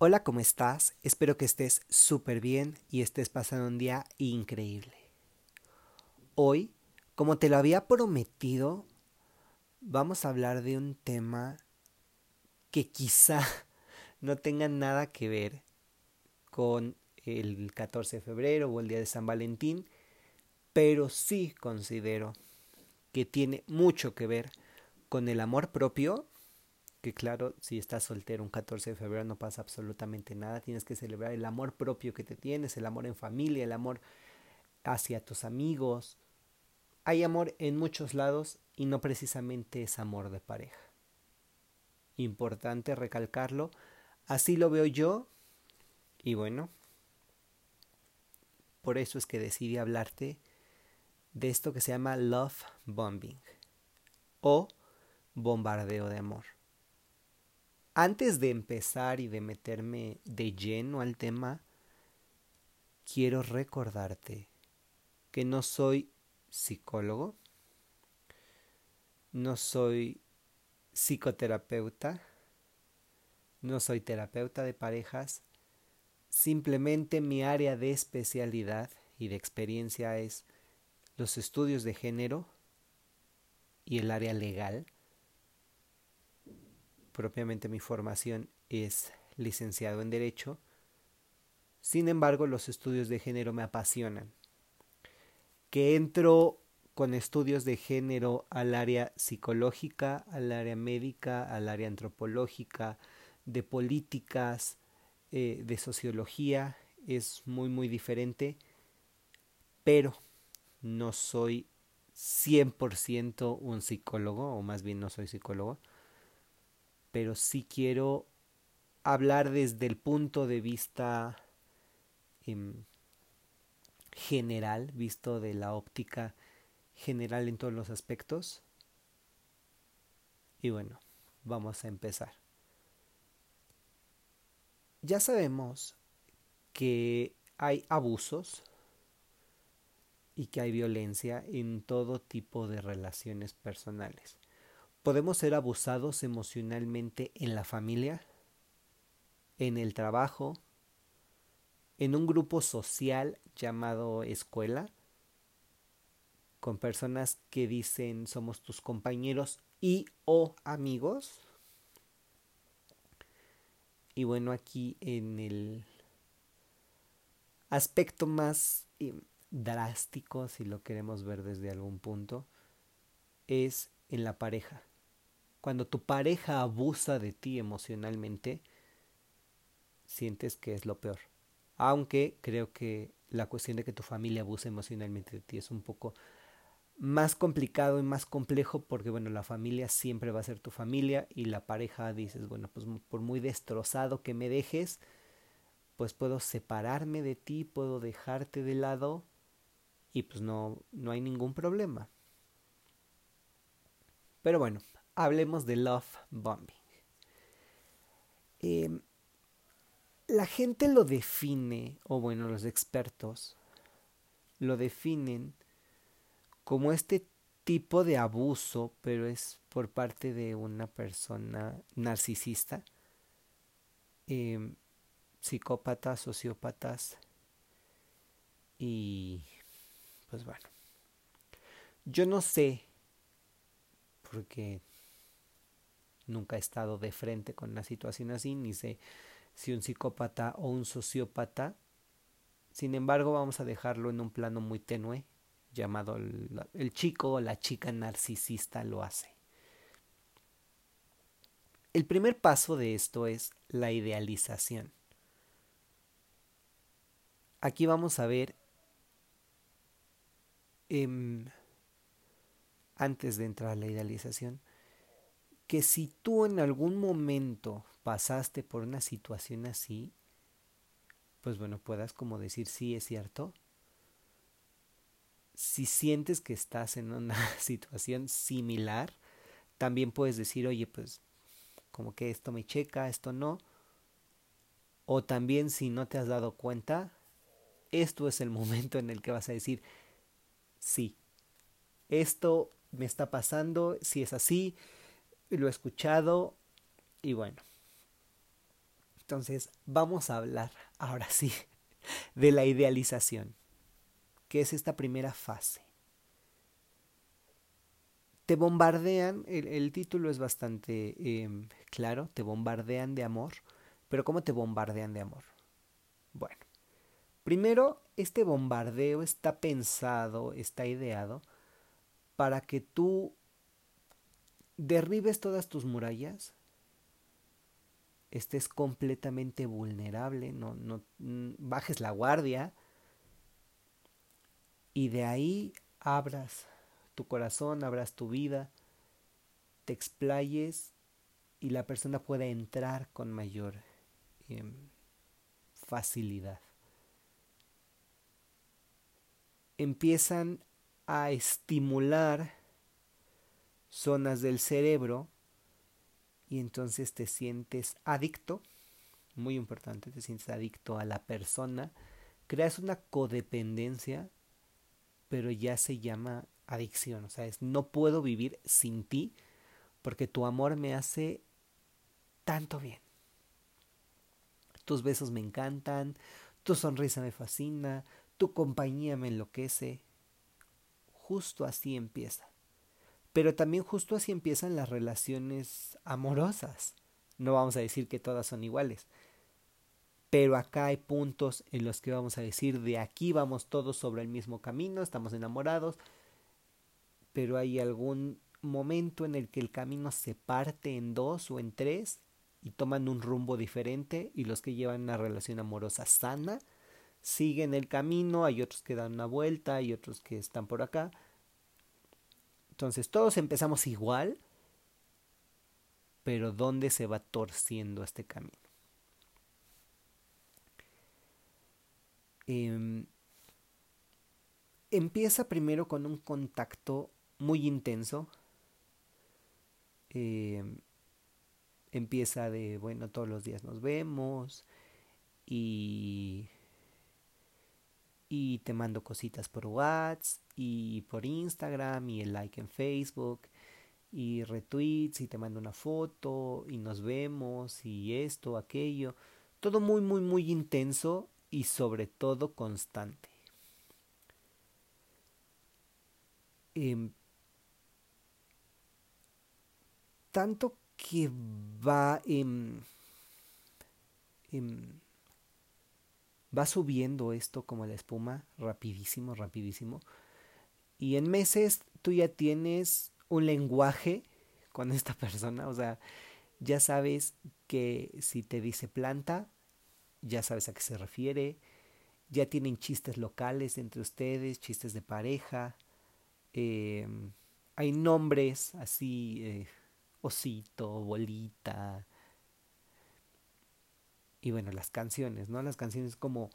Hola, ¿cómo estás? Espero que estés súper bien y estés pasando un día increíble. Hoy, como te lo había prometido, vamos a hablar de un tema que quizá no tenga nada que ver con el 14 de febrero o el día de San Valentín, pero sí considero que tiene mucho que ver con el amor propio que claro, si estás soltero un 14 de febrero no pasa absolutamente nada, tienes que celebrar el amor propio que te tienes, el amor en familia, el amor hacia tus amigos. Hay amor en muchos lados y no precisamente es amor de pareja. Importante recalcarlo, así lo veo yo y bueno, por eso es que decidí hablarte de esto que se llama love bombing o bombardeo de amor. Antes de empezar y de meterme de lleno al tema, quiero recordarte que no soy psicólogo, no soy psicoterapeuta, no soy terapeuta de parejas, simplemente mi área de especialidad y de experiencia es los estudios de género y el área legal propiamente mi formación es licenciado en Derecho. Sin embargo, los estudios de género me apasionan. Que entro con estudios de género al área psicológica, al área médica, al área antropológica, de políticas, eh, de sociología, es muy muy diferente, pero no soy 100% un psicólogo, o más bien no soy psicólogo, pero sí quiero hablar desde el punto de vista em, general, visto de la óptica general en todos los aspectos. Y bueno, vamos a empezar. Ya sabemos que hay abusos y que hay violencia en todo tipo de relaciones personales. Podemos ser abusados emocionalmente en la familia, en el trabajo, en un grupo social llamado escuela, con personas que dicen somos tus compañeros y o amigos. Y bueno, aquí en el aspecto más eh, drástico, si lo queremos ver desde algún punto, es en la pareja. Cuando tu pareja abusa de ti emocionalmente, sientes que es lo peor. Aunque creo que la cuestión de que tu familia abuse emocionalmente de ti es un poco más complicado y más complejo porque bueno, la familia siempre va a ser tu familia y la pareja dices, bueno, pues por muy destrozado que me dejes, pues puedo separarme de ti, puedo dejarte de lado y pues no no hay ningún problema. Pero bueno, hablemos de love bombing. Em, la gente lo define, o bueno, los expertos lo definen como este tipo de abuso, pero es por parte de una persona narcisista, em, psicópatas, sociópatas y pues bueno, yo no sé, porque nunca he estado de frente con una situación así, ni sé si un psicópata o un sociópata. Sin embargo, vamos a dejarlo en un plano muy tenue, llamado el, chico o la chica narcisista lo hace. El primer paso de esto es la idealización. Aquí vamos a ver, em, antes de entrar a la idealización, que si tú en algún momento pasaste por una situación así, pues bueno, puedas como decir, sí, es cierto. Si sientes que estás en una situación similar, también puedes decir, oye, pues como que esto me checa, esto no. O también si no te has dado cuenta, esto es el momento en el que vas a decir, sí, esto me está pasando, si es así, lo he escuchado y bueno. Entonces, vamos a hablar ahora sí de la idealización, que es esta primera fase. Te bombardean, el, título es bastante em, claro, te bombardean de amor, pero ¿cómo te bombardean de amor? Bueno, primero, este bombardeo está pensado, está ideado para que tú derribes todas tus murallas, estés completamente vulnerable, no, no mm, bajes la guardia y de ahí abras tu corazón, abras tu vida, te explayes y la persona pueda entrar con mayor em, facilidad. Empiezan a estimular zonas del cerebro y entonces te sientes adicto, muy importante, te sientes adicto a la persona, creas una codependencia, pero ya se llama adicción, o sea, es no puedo vivir sin ti porque tu amor me hace tanto bien. Tus besos me encantan, tu sonrisa me fascina, tu compañía me enloquece. Justo así empieza. Pero también justo así empiezan las relaciones amorosas. No vamos a decir que todas son iguales. Pero acá hay puntos en los que vamos a decir de aquí vamos todos sobre el mismo camino, estamos enamorados, pero hay algún momento en el que el camino se parte en dos o en tres y toman un rumbo diferente y los que llevan una relación amorosa sana siguen el camino, hay otros que dan una vuelta, hay otros que están por acá, entonces todos empezamos igual, pero ¿dónde se va torciendo este camino? Em, empieza primero con un contacto muy intenso. Em, empieza de, bueno, todos los días nos vemos y y te mando cositas por WhatsApp y por Instagram y el like en Facebook y retweets y te mando una foto y nos vemos y esto, aquello. Todo muy, muy, muy intenso y sobre todo constante. Em, tanto que va. Em, va subiendo esto como la espuma, rapidísimo, rapidísimo. Y en meses tú ya tienes un lenguaje con esta persona, o sea, ya sabes que si te dice planta, ya sabes a qué se refiere, ya tienen chistes locales entre ustedes, chistes de pareja, em, hay nombres así, eh, osito, bolita, y bueno, las canciones, ¿no? Las canciones como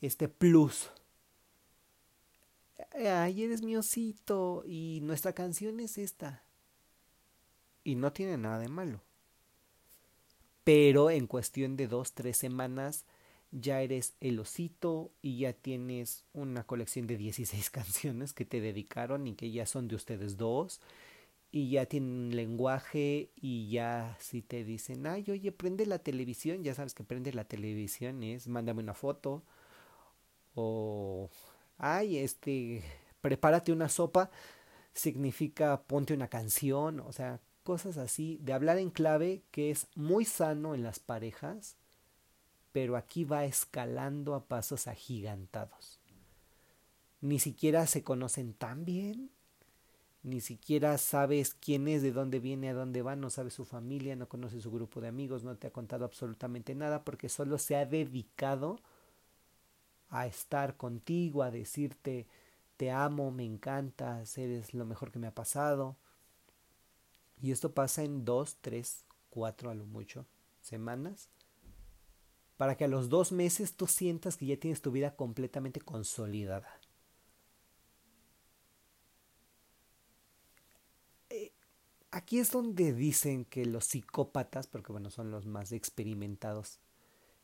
este plus. Ay, eres mi osito y nuestra canción es esta. Y no tiene nada de malo. Pero en cuestión de dos, tres semanas ya eres el osito y ya tienes una colección de 16 canciones que te dedicaron y que ya son de ustedes dos y ya tienen lenguaje y ya si te dicen, ay, oye, prende la televisión, ya sabes que prende la televisión es, mándame una foto o, ay, este, prepárate una sopa, significa ponte una canción, o sea, cosas así, de hablar en clave que es muy sano en las parejas, pero aquí va escalando a pasos agigantados. Ni siquiera se conocen tan bien ni siquiera sabes quién es, de dónde viene, a dónde va, no sabes su familia, no conoces su grupo de amigos, no te ha contado absolutamente nada porque solo se ha dedicado estar contigo, a decirte te amo, me encantas, eres lo mejor que me ha pasado. Y esto pasa en dos, tres, cuatro a lo mucho semanas. Para que a los dos meses tú sientas que ya tienes tu vida completamente consolidada. Aquí es donde dicen que los psicópatas, porque bueno, son los más experimentados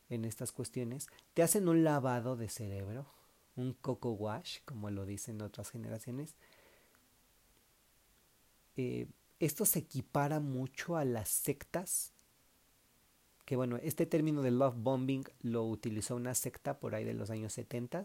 en estas cuestiones, te hacen un lavado de cerebro, un coco wash, como lo dicen otras generaciones. Eh, esto se equipara mucho a las sectas, que bueno, este término de love bombing lo utilizó una secta por ahí de los años 70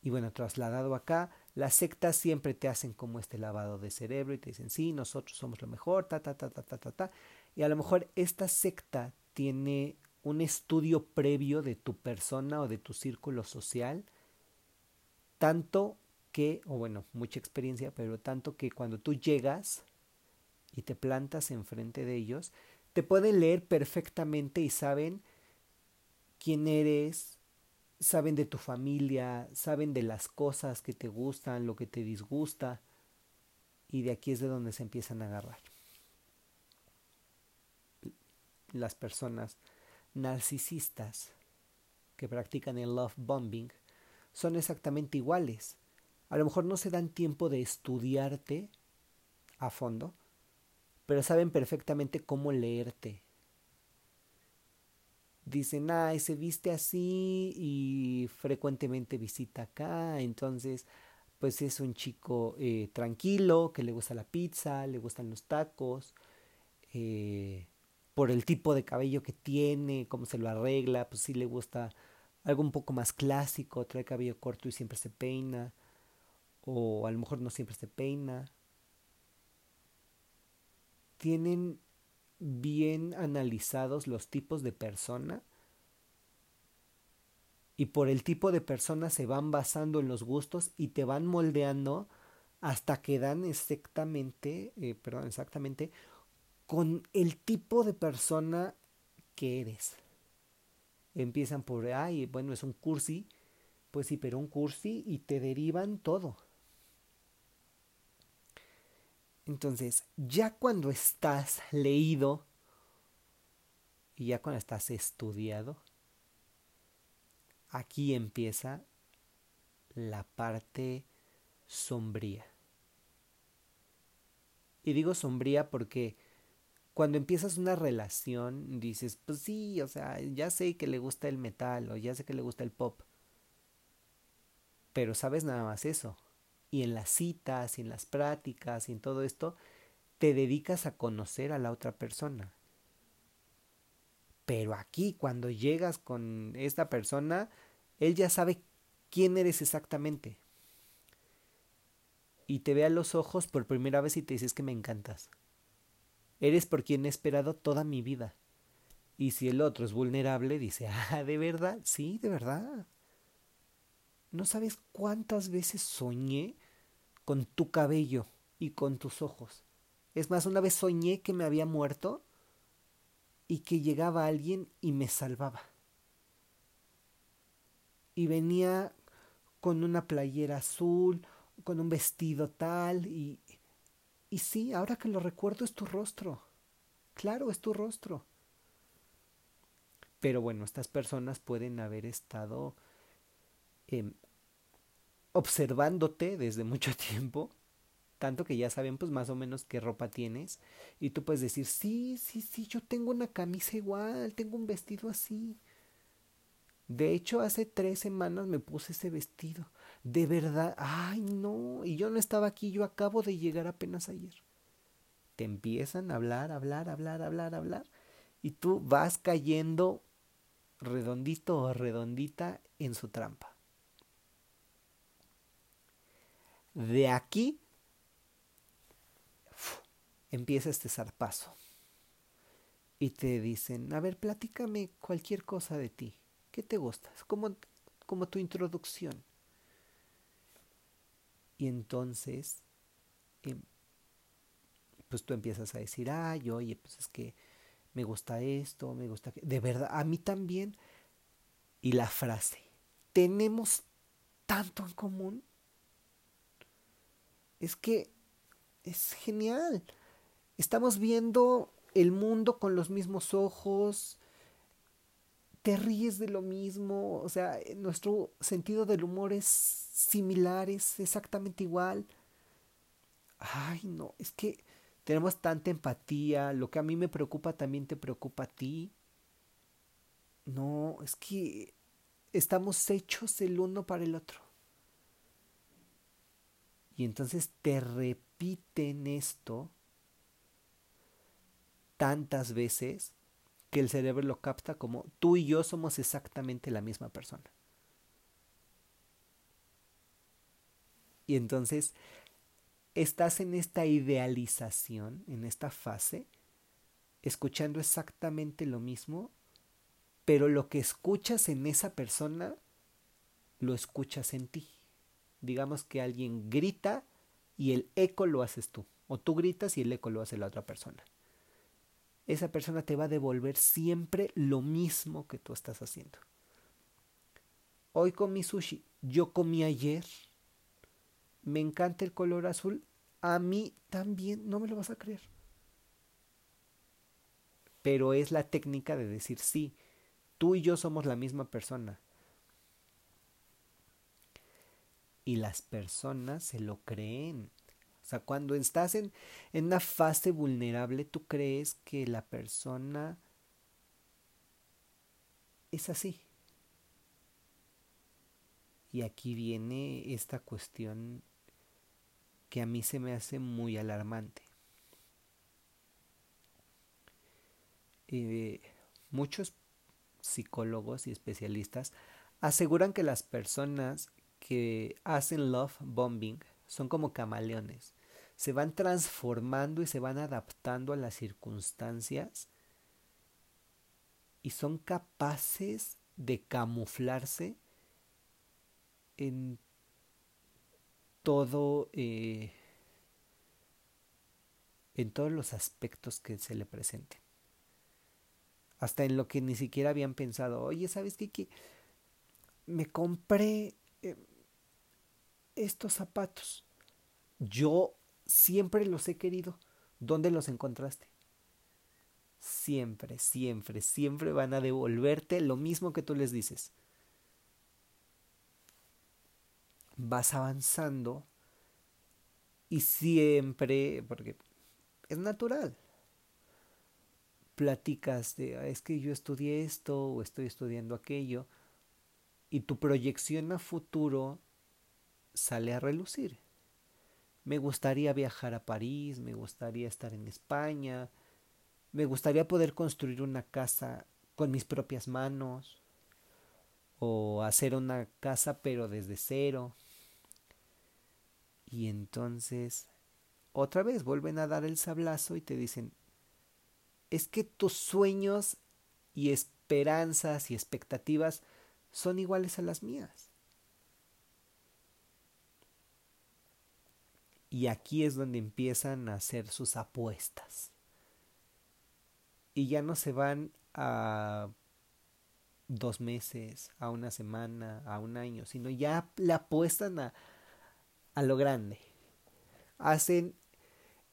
y bueno, trasladado acá, las sectas siempre te hacen como este lavado de cerebro y te dicen, sí, nosotros somos lo mejor, ta, ta, ta, ta, ta, ta, ta. Y a lo mejor esta secta tiene un estudio previo de tu persona o de tu círculo social, tanto que, o bueno, mucha experiencia, pero tanto que cuando tú llegas y te plantas enfrente de ellos, te pueden leer perfectamente y saben quién eres, saben de tu familia, saben de las cosas que te gustan, lo que te disgusta, y de aquí es de donde se empiezan a agarrar. Las personas narcisistas que practican el love bombing son exactamente iguales. A lo mejor no se dan tiempo de estudiarte a fondo, pero saben perfectamente cómo leerte, dicen, ay, se viste así y frecuentemente visita acá, entonces pues es un chico eh, tranquilo, que le gusta la pizza, le gustan los tacos, eh, por el tipo de cabello que tiene, cómo se lo arregla, pues sí le gusta algo un poco más clásico, trae cabello corto y siempre se peina, o a lo mejor no siempre se peina. Tienen bien analizados los tipos de persona y por el tipo de persona se van basando en los gustos y te van moldeando hasta que dan exactamente, eh, perdón, exactamente con el tipo de persona que eres. Empiezan por, ay, bueno, es un cursi, pues sí, pero un cursi y te derivan todo. Entonces, ya cuando estás leído y ya cuando estás estudiado, aquí empieza la parte sombría. Y digo sombría porque cuando empiezas una relación dices, pues sí, o sea, ya sé que le gusta el metal o ya sé que le gusta el pop. Pero sabes nada más eso y en las citas y en las prácticas y en todo esto, te dedicas a conocer a la otra persona. Pero aquí, cuando llegas con esta persona, él ya sabe quién eres exactamente. Y te ve a los ojos por primera vez y te dices que me encantas. Eres por quien he esperado toda mi vida. Y si el otro es vulnerable, dice, ah, ¿de verdad? Sí, de verdad. No sabes cuántas veces soñé con tu cabello y con tus ojos. Es más, una vez soñé que me había muerto y que llegaba alguien y me salvaba. Y venía con una playera azul, con un vestido tal, y, y sí, ahora que lo recuerdo es tu rostro. Claro, es tu rostro. Pero bueno, estas personas pueden haber estado eh, observándote desde mucho tiempo, tanto que ya saben pues más o menos qué ropa tienes y tú puedes decir, sí, sí, sí, yo tengo una camisa igual, tengo un vestido así. De hecho, hace tres semanas me puse ese vestido. De verdad, ay no, y yo no estaba aquí, yo acabo de llegar apenas ayer. Te empiezan a hablar, hablar, hablar, hablar, hablar, y tú vas cayendo redondito o redondita en su trampa. De aquí empieza este zarpazo. Y te dicen, a ver, platícame cualquier cosa de ti. ¿Qué te gusta? como, como tu introducción. Y entonces, em, pues tú empiezas a decir, ay, oye, pues es que me gusta esto, me gusta que... De verdad, a mí también. Y la frase, tenemos tanto en común es que es genial. Estamos viendo el mundo con los mismos ojos, te ríes de lo mismo, o sea, nuestro sentido del humor es similar, es exactamente igual. Ay, no, es que tenemos tanta empatía, lo que a mí me preocupa también te preocupa a ti. No, es que estamos hechos el uno para el otro. Y entonces te repiten esto tantas veces que el cerebro lo capta como tú y yo somos exactamente la misma persona. Y entonces estás en esta idealización, en esta fase, escuchando exactamente lo mismo, pero lo que escuchas en esa persona, lo escuchas en ti. Digamos que alguien grita y el eco lo haces tú, o tú gritas y el eco lo hace la otra persona. Esa persona te va a devolver siempre lo mismo que tú estás haciendo. Hoy comí sushi, yo comí ayer me encanta el color azul, a mí también no me lo vas a creer. Pero es la técnica de decir sí, tú y yo somos la misma persona. Y las personas se lo creen. O sea, cuando estás en, una fase vulnerable, tú crees que la persona es así. Y aquí viene esta cuestión que a mí se me hace muy alarmante. Eh, muchos psicólogos y especialistas aseguran que las personas que hacen love bombing son como camaleones. Se van transformando y se van adaptando a las circunstancias y son capaces de camuflarse en todo, eh, en todos los aspectos que se le presenten. Hasta en lo que ni siquiera habían pensado. Oye, ¿sabes qué? me compré eh, estos zapatos. Yo siempre los he querido. ¿Dónde los encontraste? Siempre, siempre, siempre van a devolverte lo mismo que tú les dices. vas avanzando y siempre, porque es natural, platicas de, ah, es que yo estudié esto o estoy estudiando aquello, y tu proyección a futuro sale a relucir. Me gustaría viajar a París, me gustaría estar en España, me gustaría poder construir una casa con mis propias manos o hacer una casa pero desde cero. Y entonces, otra vez vuelven a dar el sablazo y te dicen, es que tus sueños y esperanzas y expectativas son iguales a las mías. Y aquí es donde empiezan a hacer sus apuestas. Y ya no se van a dos meses, a una semana, a un año, sino ya le apuestan a, a lo grande. Hacen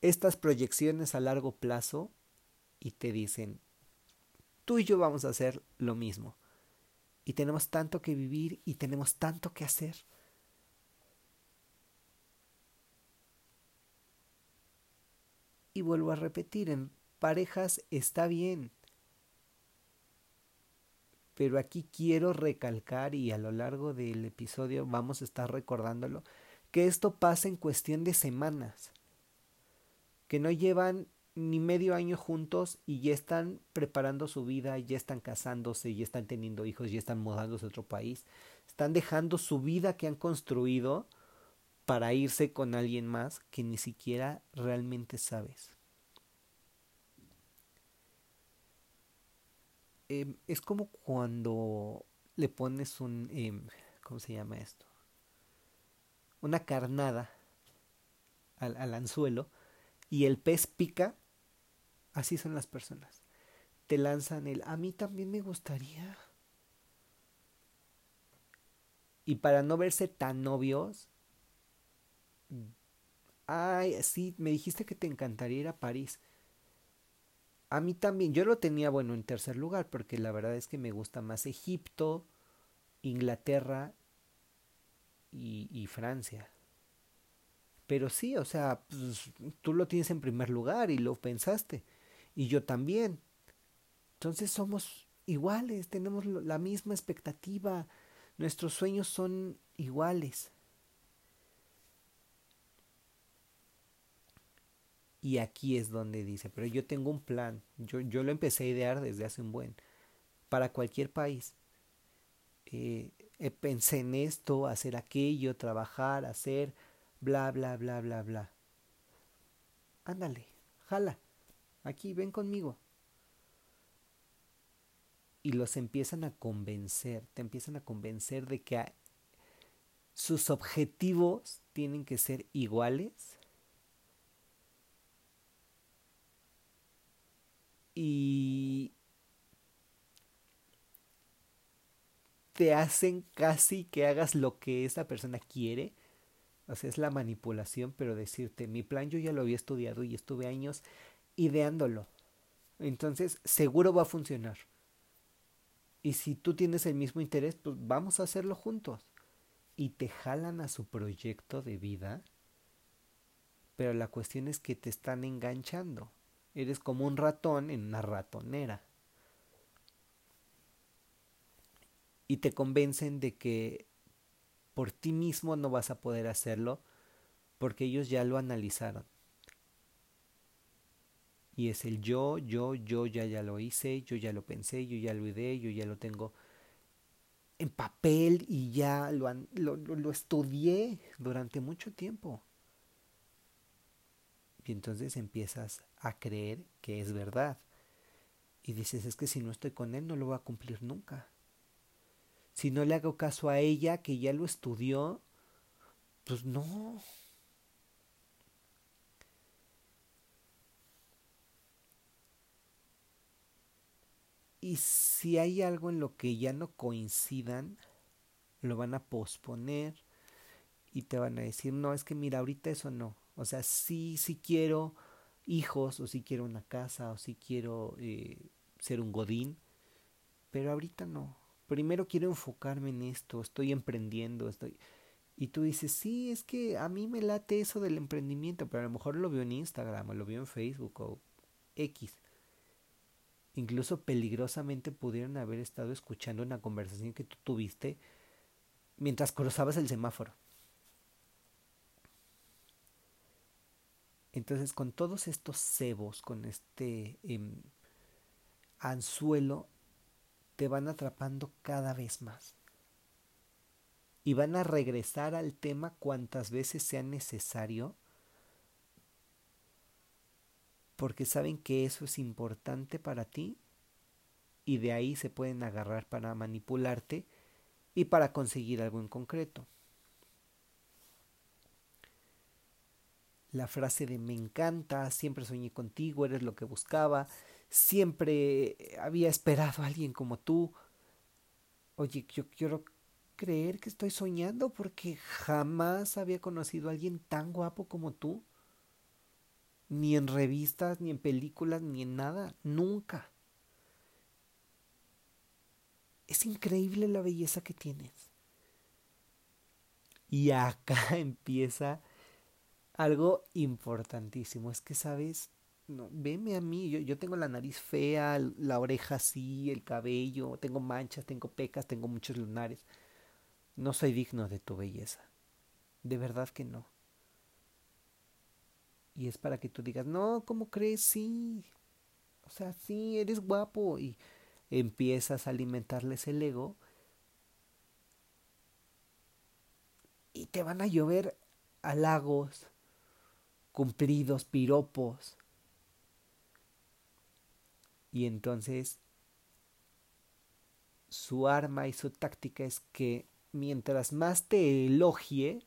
estas proyecciones a largo plazo y te dicen, tú y yo vamos a hacer lo mismo. Y tenemos tanto que vivir y tenemos tanto que hacer. Vuelvo a repetir, en parejas está bien. Pero aquí quiero recalcar y a lo largo del episodio vamos a estar recordándolo que esto pasa en cuestión de semanas, que no llevan ni medio año juntos y ya están preparando su vida, ya están casándose, ya están teniendo hijos, ya están mudándose a otro país, están dejando su vida que han construido para irse con alguien más que ni siquiera realmente sabes. Em, es como cuando le pones un... Em, ¿Cómo se llama esto? una carnada al, anzuelo y el pez pica, así son las personas. Te lanzan el, a mí también me gustaría. Y para no verse tan novios, ay, sí, me dijiste que te encantaría ir a París. A mí también, yo lo tenía bueno en tercer lugar, porque la verdad es que me gusta más Egipto, Inglaterra y, Francia. Pero sí, o sea, pues, tú lo tienes en primer lugar y lo pensaste. Y yo también. Entonces somos iguales, tenemos la misma expectativa. Nuestros sueños son iguales. Y aquí es donde dice, pero yo tengo un plan, yo, yo lo empecé a idear desde hace un buen, para cualquier país. Eh, eh, pensé en esto, hacer aquello, trabajar, hacer, bla, bla, bla, bla, bla. Ándale, jala, aquí, ven conmigo. Y los empiezan a convencer, te empiezan a convencer de que sus objetivos tienen que ser iguales. Y te hacen casi que hagas lo que esa persona quiere. O sea, es la manipulación, pero decirte, mi plan yo ya lo había estudiado y estuve años ideándolo. Entonces, seguro va a funcionar. Y si tú tienes el mismo interés, pues vamos a hacerlo juntos. Y te jalan a su proyecto de vida. Pero la cuestión es que te están enganchando. Eres como un ratón en una ratonera. y te convencen de que por ti mismo no vas a poder hacerlo porque ellos ya lo analizaron. Y es el yo, yo, yo ya, ya lo hice, yo ya lo pensé, yo ya lo ideé, yo ya lo tengo en papel y ya lo, lo, lo estudié durante mucho tiempo. Y entonces empiezas a creer que es verdad. Y dices, es que si no estoy con él no lo voy a cumplir nunca si no le hago caso a ella que ya lo estudió, pues no. Y si hay algo en lo que ya no coincidan, lo van a posponer y te van a decir, no, es que mira, ahorita eso no. O sea, sí, sí quiero hijos, o sí quiero una casa, o sí quiero eh, ser un godín, pero ahorita no primero quiero enfocarme en esto, estoy emprendiendo, estoy... Y tú dices, sí, es que a mí me late eso del emprendimiento, pero a lo mejor lo veo en Instagram, o lo veo en Facebook, o X. Incluso peligrosamente pudieron haber estado escuchando una conversación que tú tuviste mientras cruzabas el semáforo. Entonces, con todos estos cebos, con este em, anzuelo, te van atrapando cada vez más. Y van a regresar al tema cuantas veces sea necesario, porque saben que eso es importante para ti y de ahí se pueden agarrar para manipularte y para conseguir algo en concreto. La frase de me encanta, siempre soñé contigo, eres lo que buscaba, siempre había esperado a alguien como tú. Oye, yo quiero creer que estoy soñando porque jamás había conocido a alguien tan guapo como tú. Ni en revistas, ni en películas, ni en nada. Nunca. Es increíble la belleza que tienes. Y acá empieza algo importantísimo. Es que, ¿sabes? no, veme a mí, yo, yo tengo la nariz fea, la oreja así, el cabello, tengo manchas, tengo pecas, tengo muchos lunares. No soy digno de tu belleza. De verdad que no. Y es para que tú digas, no, ¿cómo crees? Sí. O sea, sí, eres guapo. Y empiezas a alimentarles el ego. Y te van a llover halagos, cumplidos, piropos y entonces su arma y su táctica es que mientras más te elogie,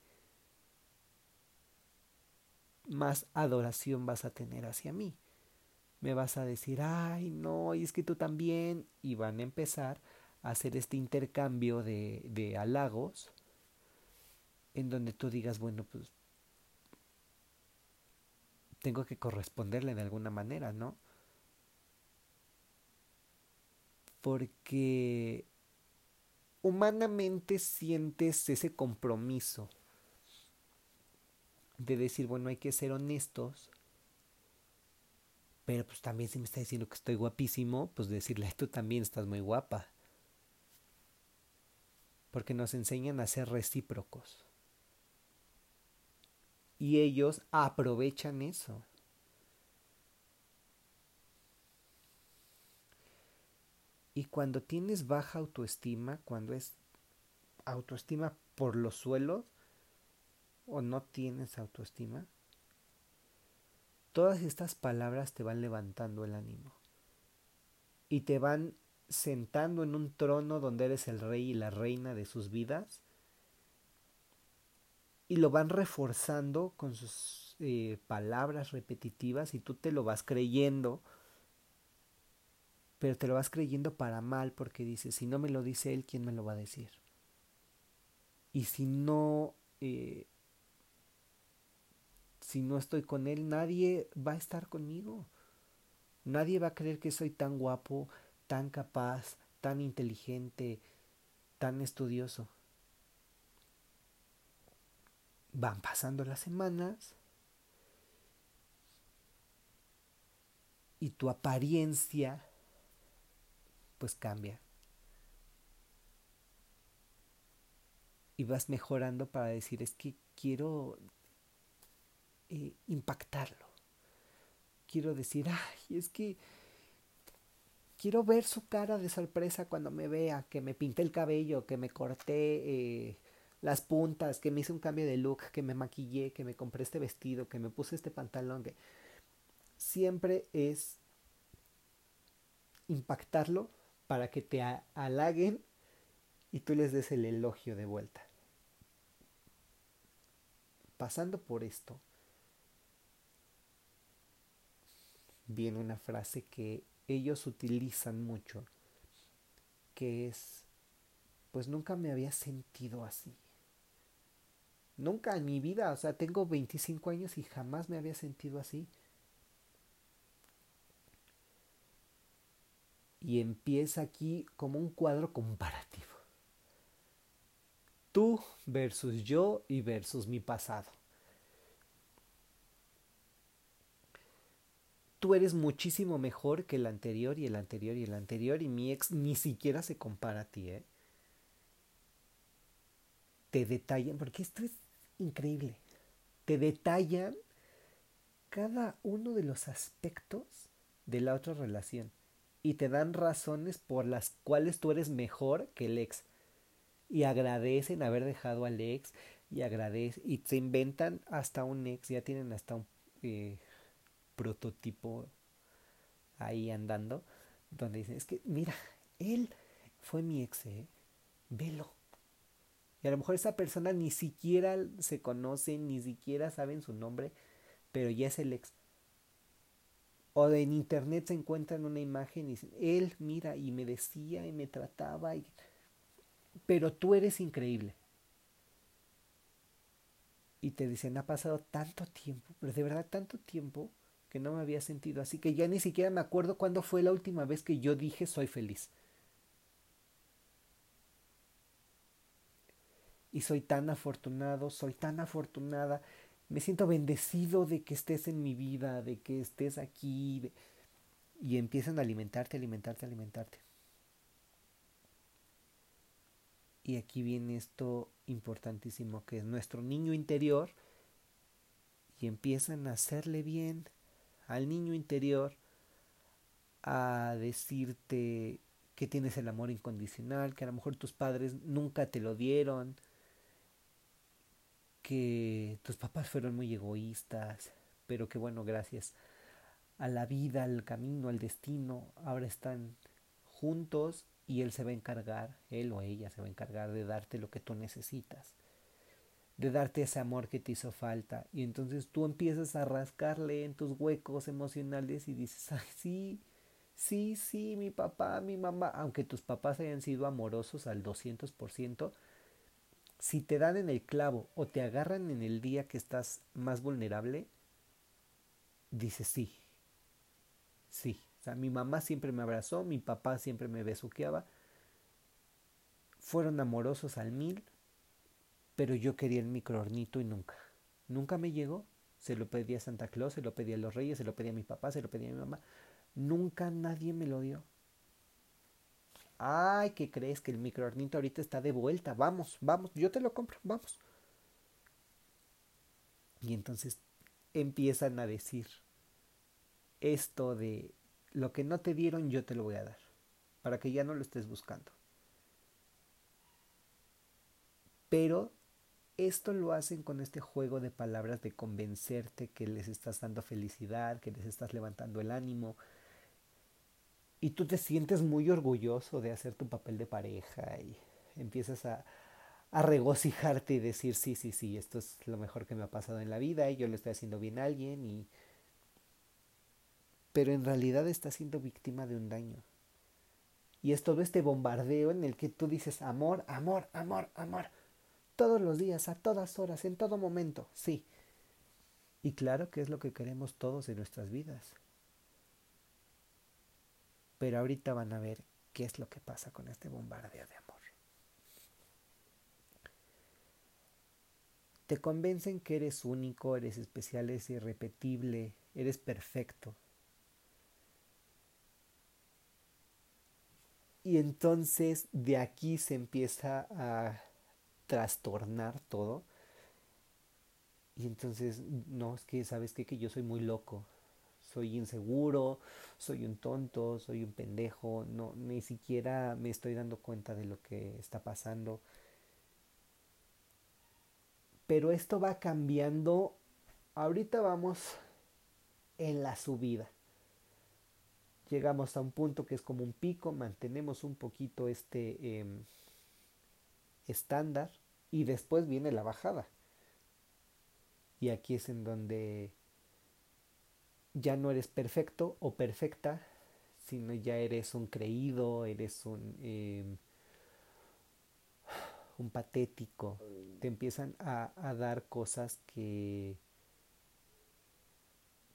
más adoración vas a tener hacia mí. Me vas a decir, ay, no, y es que tú también. Y van a empezar a hacer este intercambio de, de halagos en donde tú digas, bueno, pues tengo que corresponderle de alguna manera, ¿no? porque humanamente sientes ese compromiso de decir, bueno, hay que ser honestos, pero pues también si me está diciendo que estoy guapísimo, pues decirle, tú también estás muy guapa. Porque nos enseñan a ser recíprocos. Y ellos aprovechan eso. Y cuando tienes baja autoestima, cuando es autoestima por los suelos, o no tienes autoestima, todas estas palabras te van levantando el ánimo. Y te van sentando en un trono donde eres el rey y la reina de sus vidas y lo van reforzando con sus eh, palabras repetitivas y tú te lo vas creyendo pero te lo vas creyendo para mal porque dices si no me lo dice él quién me lo va a decir y si no eh, si no estoy con él nadie va a estar conmigo nadie va a creer que soy tan guapo tan capaz, tan inteligente, tan estudioso. Van pasando las semanas y tu apariencia pues cambia. Y vas mejorando para decir, es que quiero eh, impactarlo. Quiero decir, ay, es que quiero ver su cara de sorpresa cuando me vea, que me pinté el cabello, que me corté eh, las puntas, que me hice un cambio de look, que me maquillé, que me compré este vestido, que me puse este pantalón, que siempre es impactarlo para que te halaguen y tú les des el elogio de vuelta. Pasando por esto, viene una frase que ellos utilizan mucho, que es, pues nunca me había sentido así. Nunca en mi vida, o sea, tengo 25 años y jamás me había sentido así. Y empieza aquí como un cuadro comparativo. Tú versus yo y versus mi pasado. tú eres muchísimo mejor que el anterior y el anterior y el anterior y mi ex ni siquiera se compara a ti, ¿eh? Te detallan, porque esto es increíble, te detallan cada uno de los aspectos de la otra relación y te dan razones por las cuales tú eres mejor que el ex y agradecen haber dejado al ex y agradecen y se inventan hasta un ex, ya tienen hasta un... Eh, prototipo ahí andando, donde dicen, es que mira, él fue mi ex, ¿eh? velo. Y a lo mejor esa persona ni siquiera se conoce, ni siquiera saben su nombre, pero ya es el ex. O en internet se encuentran una imagen y dicen, él, mira, y me decía y me trataba, y... pero tú eres increíble. Y te dicen, ha pasado tanto tiempo, pero de verdad tanto tiempo, que no me había sentido así, que ya ni siquiera me acuerdo cuándo fue la última vez que yo dije soy feliz. Y soy tan afortunado, soy tan afortunada, me siento bendecido de que estés en mi vida, de que estés aquí, y empiezan a alimentarte, alimentarte, alimentarte. Y aquí viene esto importantísimo que es nuestro niño interior y empiezan a hacerle bien al niño interior a decirte que tienes el amor incondicional, que a lo mejor tus padres nunca te lo dieron, que tus papás fueron muy egoístas, pero que bueno, gracias a la vida, al camino, al destino, ahora están juntos y él se va a encargar, él o ella se va a encargar de darte lo que tú necesitas de darte ese amor que te hizo falta. Y entonces tú empiezas a rascarle en tus huecos emocionales y dices, ay, sí, sí, sí, mi papá, mi mamá, aunque tus papás hayan sido amorosos al 200%, si te dan en el clavo o te agarran en el día que estás más vulnerable, dices sí, sí. O sea, mi mamá siempre me abrazó, mi papá siempre me besuqueaba. Fueron amorosos al mil, pero yo quería el microornito y nunca. Nunca me llegó. Se lo pedí a Santa Claus, se lo pedí a los reyes, se lo pedí a mi papá, se lo pedí a mi mamá. Nunca nadie me lo dio. Ay, ¿qué crees? Que el microornito ahorita está de vuelta. Vamos, vamos, yo te lo compro, vamos. Y entonces empiezan a decir esto de lo que no te dieron yo te lo voy a dar para que ya no lo estés buscando. Pero esto lo hacen con este juego de palabras de convencerte que les estás dando felicidad, que les estás levantando el ánimo. Y tú te sientes muy orgulloso de hacer tu papel de pareja y empiezas a, a regocijarte y decir, sí, sí, sí, esto es lo mejor que me ha pasado en la vida y yo le estoy haciendo bien a alguien y... Pero en realidad estás siendo víctima de un daño. Y es todo este bombardeo en el que tú dices, amor, amor, amor, amor. Todos los días, a todas horas, en todo momento, sí. Y claro que es lo que queremos todos en nuestras vidas. Pero ahorita van a ver qué es lo que pasa con este bombardeo de amor. Te convencen que eres único, eres especial, eres irrepetible, eres perfecto. Y entonces de aquí se empieza a trastornar todo. Y entonces, no, es que, ¿sabes qué? Que yo soy muy loco. Soy inseguro, soy un tonto, soy un pendejo. No, ni siquiera me estoy dando cuenta de lo que está pasando pero esto va cambiando. Ahorita vamos en la subida. Llegamos a un punto que es como un pico, mantenemos un poquito este em, estándar y después viene la bajada. Y aquí es en donde ya no eres perfecto o perfecta, sino ya eres un creído, eres un... Em, un patético, te empiezan a, dar cosas que,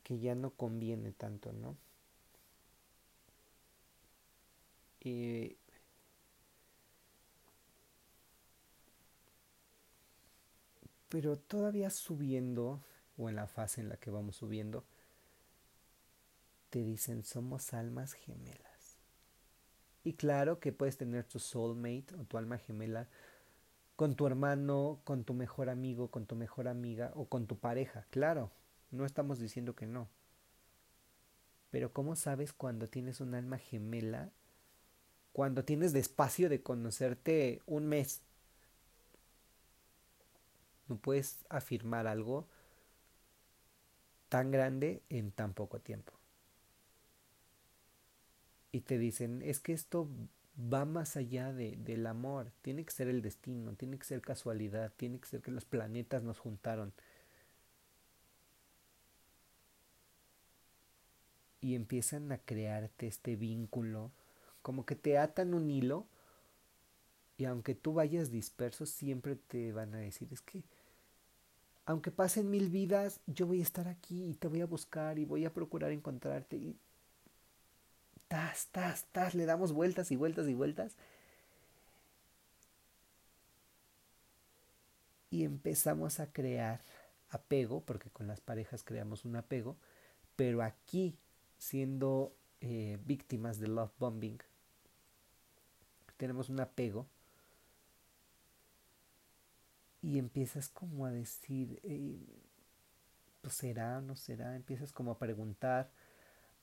que ya no conviene tanto, ¿no? pero todavía subiendo, o en la fase en la que vamos subiendo, te dicen somos almas gemelas. Y claro que puedes tener tu soulmate o tu alma gemela con tu hermano, con tu mejor amigo, con tu mejor amiga o con tu pareja. Claro, no estamos diciendo que no. Pero ¿cómo sabes cuando tienes un alma gemela? Cuando tienes despacio de conocerte un mes. No puedes afirmar algo tan grande en tan poco tiempo. Y te dicen, es que esto va más allá de, del amor. Tiene que ser el destino, tiene que ser casualidad, tiene que ser que los planetas nos juntaron. Y empiezan a crearte este vínculo, como que te atan un hilo y aunque tú vayas disperso, siempre te van a decir, es que aunque pasen mil vidas, yo voy a estar aquí y te voy a buscar y voy a procurar encontrarte. Tas, tas, tas, le damos vueltas y vueltas y vueltas. Y empezamos a crear apego, porque con las parejas creamos un apego, pero aquí, siendo eh, víctimas de love bombing, tenemos un apego y empiezas como a decir, pues será, no será, empiezas como a preguntar,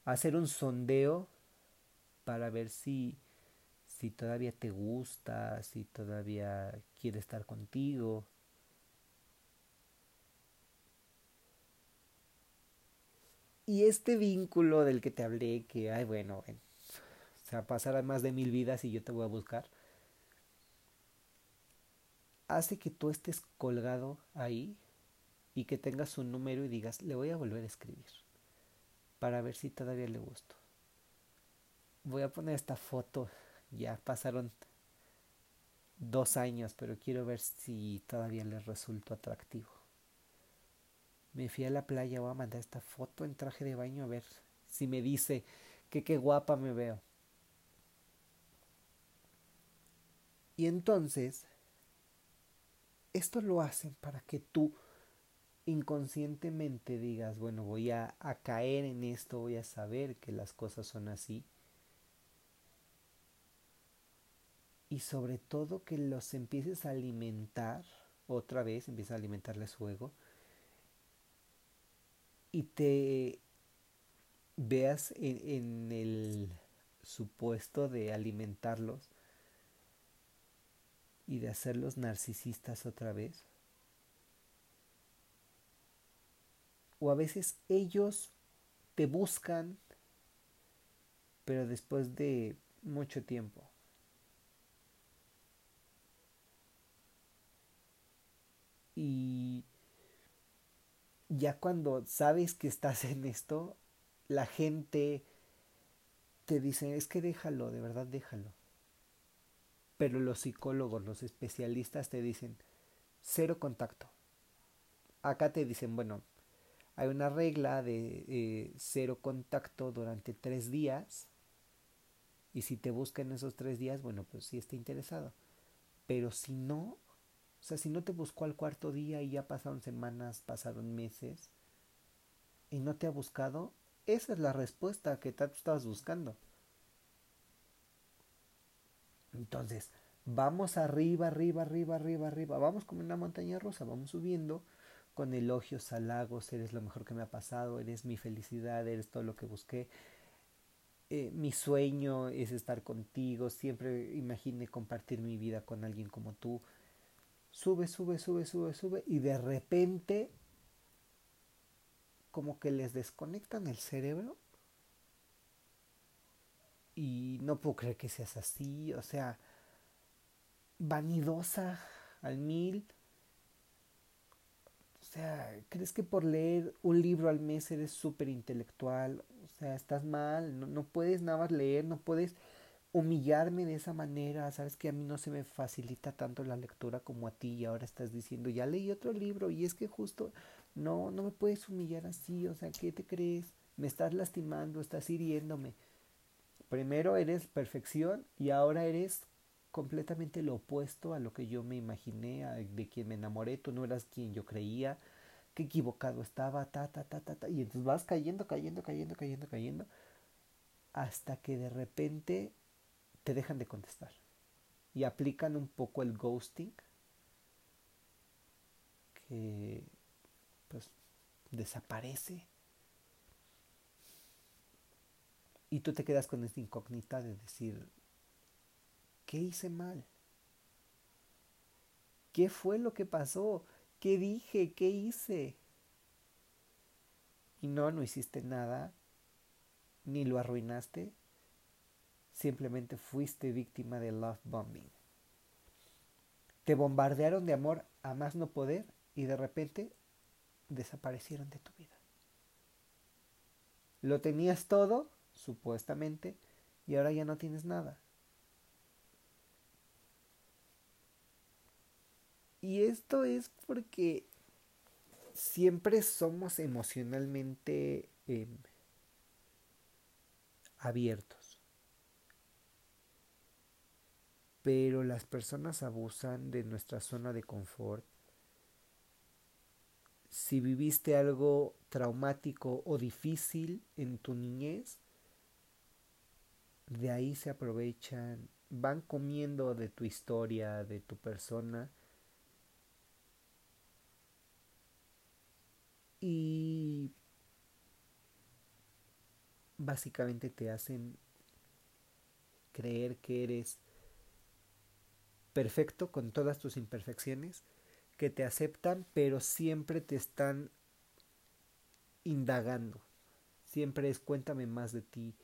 a hacer un sondeo para ver si, si todavía te gusta, si todavía quiere estar contigo. Y este vínculo del que te hablé, que, ay, bueno, bueno o sea, pasará más de mil vidas y yo te voy a buscar, hace que tú estés colgado ahí y que tengas un número y digas, le voy a volver a escribir para ver si todavía le gusto voy a poner esta foto. Ya pasaron dos años, pero quiero ver si todavía les resultó atractivo. Me fui a la playa, voy a mandar esta foto en traje de baño a ver si me dice que qué guapa me veo. Y entonces, esto lo hacen para que tú inconscientemente digas, bueno, voy a, a caer en esto, voy a saber que las cosas son así y sobre todo que los empieces a alimentar otra vez, empieza a alimentarles su ego y te veas en, el su puesto de alimentarlos y de hacerlos narcisistas otra vez. O a veces ellos te buscan, pero después de mucho tiempo. Y ya cuando sabes que estás en esto, la gente te dice, es que déjalo, de verdad déjalo. Pero los psicólogos, los especialistas te dicen, cero contacto. Acá te dicen, bueno, hay una regla de eh, cero contacto durante tres días. Y si te buscan esos tres días, bueno, pues sí está interesado. Pero si no, o sea, si no te buscó al cuarto día y ya pasaron semanas, pasaron meses, y no te ha buscado, esa es la respuesta que tú estabas buscando. Entonces, vamos arriba, arriba, arriba, arriba, arriba. Vamos como una montaña rusa, vamos subiendo con elogios, halagos, eres lo mejor que me ha pasado, eres mi felicidad, eres todo lo que busqué. Eh, mi sueño es estar contigo, siempre imaginé compartir mi vida con alguien como tú sube, sube, sube, sube, sube y de repente como que les desconectan el cerebro y no puedo creer que seas así, o sea, vanidosa al mil. O sea, ¿crees que por leer un libro al mes eres súper intelectual? O sea, estás mal, no, no puedes nada más leer, no puedes humillarme de esa manera, sabes que a mí no se me facilita tanto la lectura como a ti y ahora estás diciendo, ya leí otro libro y es que justo, no, no me puedes humillar así, o sea, ¿qué te crees? Me estás lastimando, estás hiriéndome. Primero eres perfección y ahora eres completamente lo opuesto a lo que yo me imaginé, de quien me enamoré, tú no eras quien yo creía, qué equivocado estaba, ta, ta, ta, ta, ta, y entonces vas cayendo, cayendo, cayendo, cayendo, cayendo, hasta que de repente te dejan de contestar y aplican un poco el ghosting que pues desaparece y tú te quedas con esta incógnita de decir ¿qué hice mal? ¿Qué fue lo que pasó? ¿Qué dije? ¿Qué hice? Y no, no hiciste nada, ni lo arruinaste, simplemente fuiste víctima de love bombing. Te bombardearon de amor a más no poder y de repente desaparecieron de tu vida. Lo tenías todo, supuestamente, y ahora ya no tienes nada. Y esto es porque siempre somos emocionalmente eh, abiertos. Pero las personas abusan de nuestra zona de confort. Si viviste algo traumático o difícil en tu niñez, de ahí se aprovechan, van comiendo de tu historia, de tu persona. Y básicamente te hacen creer que eres perfecto con todas tus imperfecciones, que te aceptan, pero siempre te están indagando. Siempre es cuéntame más de ti,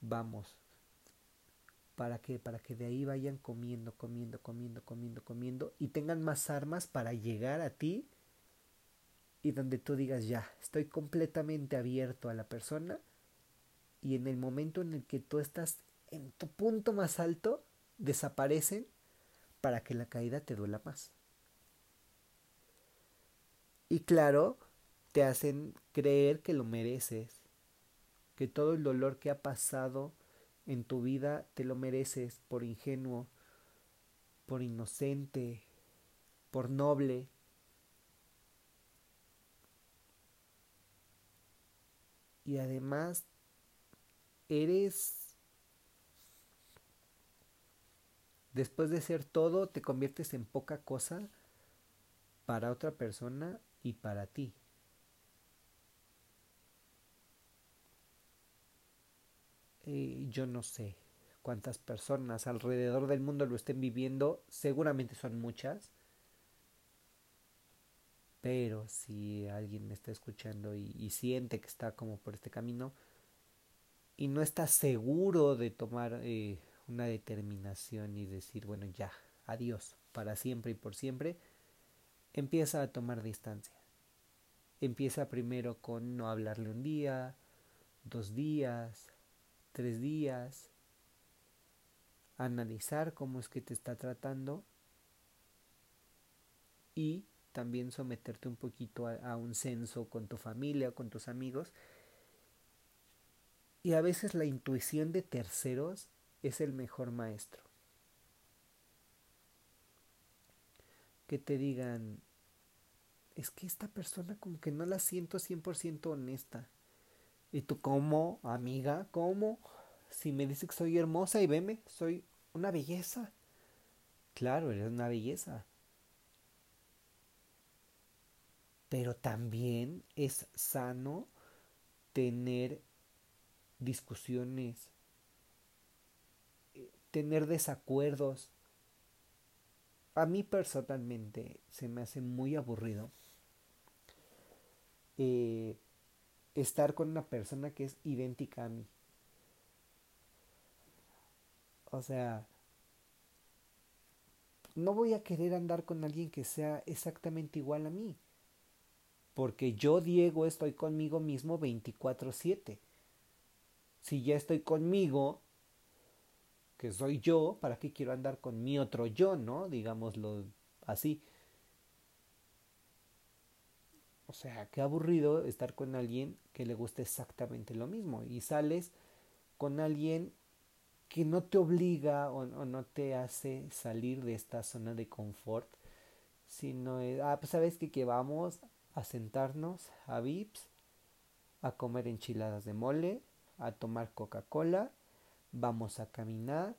vamos. ¿Para qué? Para que de ahí vayan comiendo, comiendo, comiendo, comiendo, comiendo y tengan más armas para llegar a ti y donde tú digas ya, estoy completamente abierto a la persona y en el momento en el que tú estás en tu punto más alto, desaparecen para que la caída te duela más. Y claro, te hacen creer que lo mereces, que todo el dolor que ha pasado en tu vida te lo mereces por ingenuo, por inocente, por noble. Y además eres Después de ser todo, te conviertes en poca cosa para otra persona y para ti. eh, yo no sé cuántas personas alrededor del mundo lo estén viviendo, seguramente son muchas. Pero si alguien me está escuchando y, siente que está como por este camino y no está seguro de tomar eh, una determinación y decir, bueno, ya, adiós, para siempre y por siempre, empieza a tomar distancia. Empieza primero con no hablarle un día, dos días, tres días, analizar cómo es que te está tratando y también someterte un poquito a, un censo con tu familia, con tus amigos. Y a veces la intuición de terceros es el mejor maestro. Que te digan, es que esta persona como que no la siento 100% honesta. ¿Y tú cómo, amiga? ¿Cómo? Si me dice que soy hermosa y veme, soy una belleza. Claro, eres una belleza. Pero también es sano tener discusiones, tener desacuerdos. A mí personalmente se me hace muy aburrido eh, estar con una persona que es idéntica a mí. O sea, no voy a querer andar con alguien que sea exactamente igual a mí. Porque yo, Diego, estoy conmigo mismo 24/7. Si ya estoy conmigo, que soy yo, ¿para qué quiero andar con mi otro yo, no? Digámoslo así. O sea, qué aburrido estar con alguien que le guste exactamente lo mismo. Y sales con alguien que no te obliga o, no te hace salir de esta zona de confort, sino, ah, pues sabes que, que vamos a sentarnos a Vips, a comer enchiladas de mole, a tomar Coca-Cola, vamos a caminar,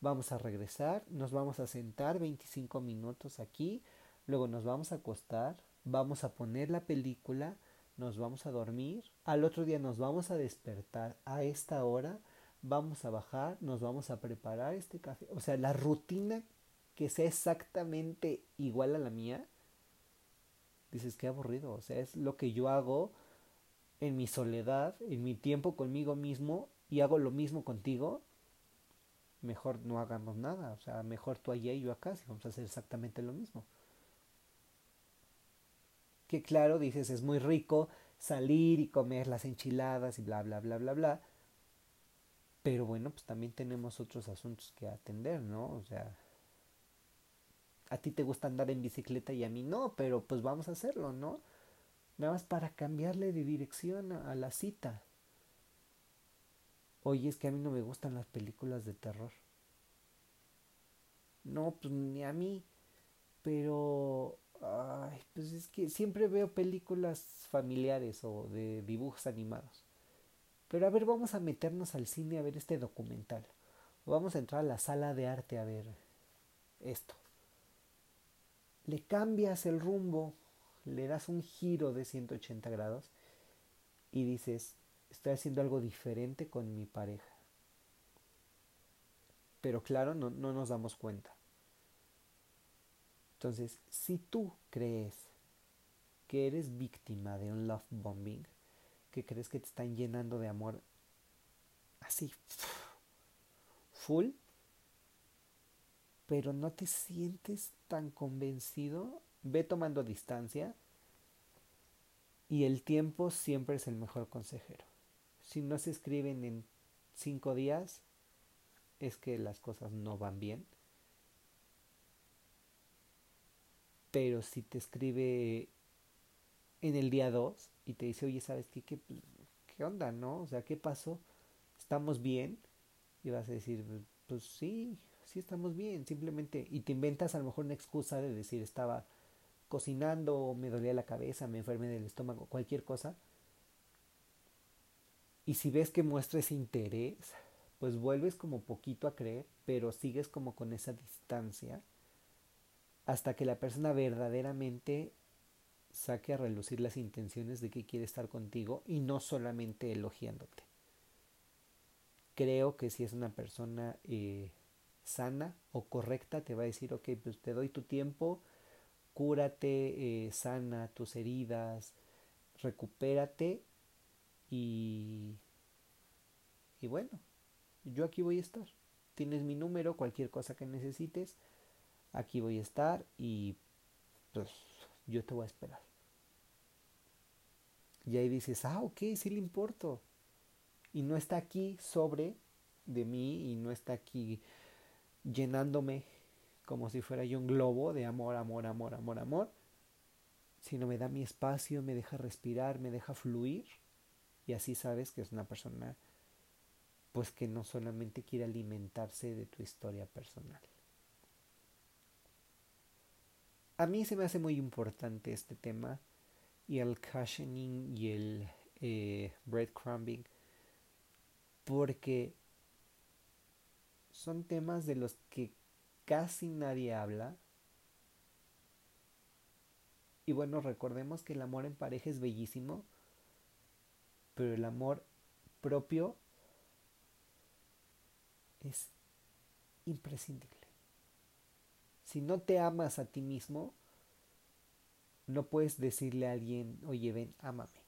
vamos a regresar, nos vamos a sentar 25 minutos aquí, luego nos vamos a acostar, vamos a poner la película, nos vamos a dormir, al otro día nos vamos a despertar a esta hora, vamos a bajar, nos vamos a preparar este café, o sea, la rutina que sea exactamente igual a la mía, dices que aburrido, o sea, es lo que yo hago en mi soledad, en mi tiempo conmigo mismo y hago lo mismo contigo, mejor no hagamos nada, o sea, mejor tú allá y yo acá, si vamos a hacer exactamente lo mismo que claro, dices, es muy rico salir y comer las enchiladas y bla, bla, bla, bla, bla. Pero bueno, pues también tenemos otros asuntos que atender, ¿no? O sea, a ti te gusta andar en bicicleta y a mí no, pero pues vamos a hacerlo, ¿no? Nada más para cambiarle de dirección a, la cita. Oye, es que a mí no me gustan las películas de terror. No, pues ni a mí. Pero Ay, pues es que siempre veo películas familiares o de dibujos animados. Pero a ver, vamos a meternos al cine a ver este documental. Vamos a entrar a la sala de arte a ver esto. Le cambias el rumbo, le das un giro de 180 grados y dices, estoy haciendo algo diferente con mi pareja. Pero claro, no, no nos damos cuenta. Entonces, si tú crees que eres víctima de un love bombing, que crees que te están llenando de amor así, full, pero no te sientes tan convencido, ve tomando distancia y el tiempo siempre es el mejor consejero. Si no se escriben en cinco días, es que las cosas no van bien. Pero si te escribe en el día 2 y te dice, oye, ¿sabes qué? qué? ¿Qué onda, no? O sea, ¿qué pasó? ¿Estamos bien? Y vas a decir, pues sí, sí estamos bien, simplemente. Y te inventas a lo mejor una excusa de decir, estaba cocinando, me dolía la cabeza, me enfermé del estómago, cualquier cosa. Y si ves que muestra ese interés, pues vuelves como poquito a creer, pero sigues como con esa distancia hasta que la persona verdaderamente saque a relucir las intenciones de que quiere estar contigo y no solamente elogiándote. creo que si es una persona eh, sana o correcta, te va a decir, ok, pues te doy tu tiempo, cúrate, eh, sana tus heridas, recupérate y, y bueno, yo aquí voy a estar. Tienes mi número, cualquier cosa que necesites, aquí voy a estar y pues yo te voy a esperar. Y ahí dices, ah, ok, sí le importo. Y no está aquí sobre de mí y no está aquí llenándome como si fuera yo un globo de amor, amor, amor, amor, amor, sino me da mi espacio, me deja respirar, me deja fluir y así sabes que es una persona pues que no solamente quiere alimentarse de tu historia personal. A mí se me hace muy importante este tema y el cushioning y el eh, breadcrumbing porque son temas de los que casi nadie habla. Y bueno, recordemos que el amor en pareja es bellísimo, pero el amor propio es imprescindible. Si no te amas a ti mismo, no puedes decirle a alguien, oye, ven, ámame.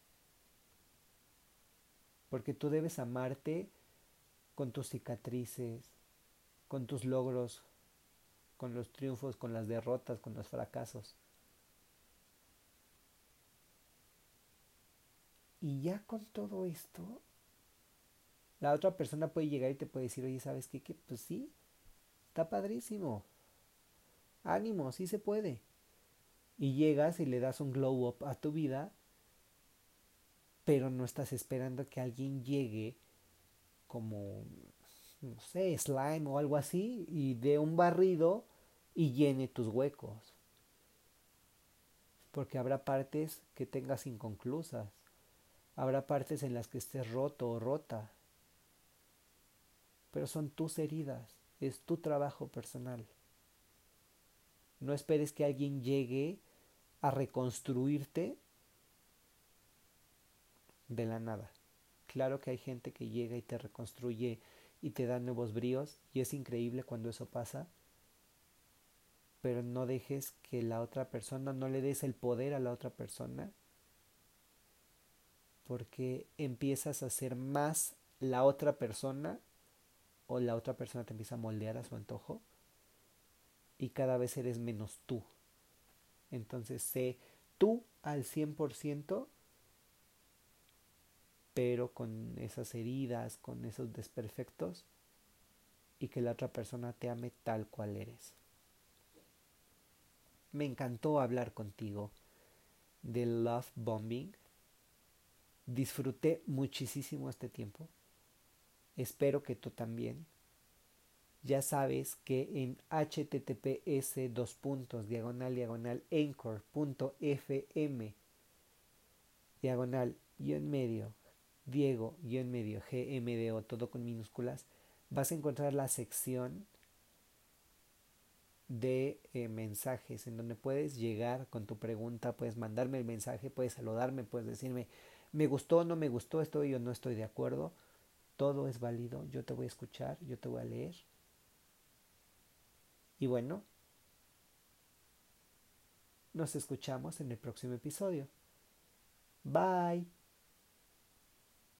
Porque tú debes amarte con tus cicatrices, con tus logros, con los triunfos, con las derrotas, con los fracasos. Y ya con todo esto, la otra persona puede llegar y te puede decir, oye, ¿sabes qué? Que pues sí, está padrísimo. Ánimo, sí se puede. Y llegas y le das un glow up a tu vida, pero no estás esperando que alguien llegue como no sé, slime o algo así, y de un barrido y llene tus huecos. Porque habrá partes que tengas inconclusas, habrá partes en las que estés roto o rota, pero son tus heridas, es tu trabajo personal. No esperes que alguien llegue a reconstruirte de la nada. Claro que hay gente que llega y te reconstruye y te da nuevos bríos y es increíble cuando eso pasa. Pero no dejes que la otra persona, no le des el poder a la otra persona porque empiezas a ser más la otra persona o la otra persona te empieza a moldear a su antojo y cada vez eres menos tú. Entonces sé tú al 100% pero con esas heridas, con esos desperfectos, y que la otra persona te ame tal cual eres. Me encantó hablar contigo del love bombing. Disfruté muchísimo este tiempo. Espero que tú también. Ya sabes que en https dos puntos diagonal diagonal anchor.fm diagonal en medio Diego, en medio, GMDO, todo con minúsculas, vas a encontrar la sección de eh, mensajes en donde puedes llegar con tu pregunta, puedes mandarme el mensaje, puedes saludarme, puedes decirme, me gustó, no me gustó, estoy o no estoy de acuerdo. Todo es válido, yo te voy a escuchar, yo te voy a leer. Y bueno, nos escuchamos en el próximo episodio. Bye.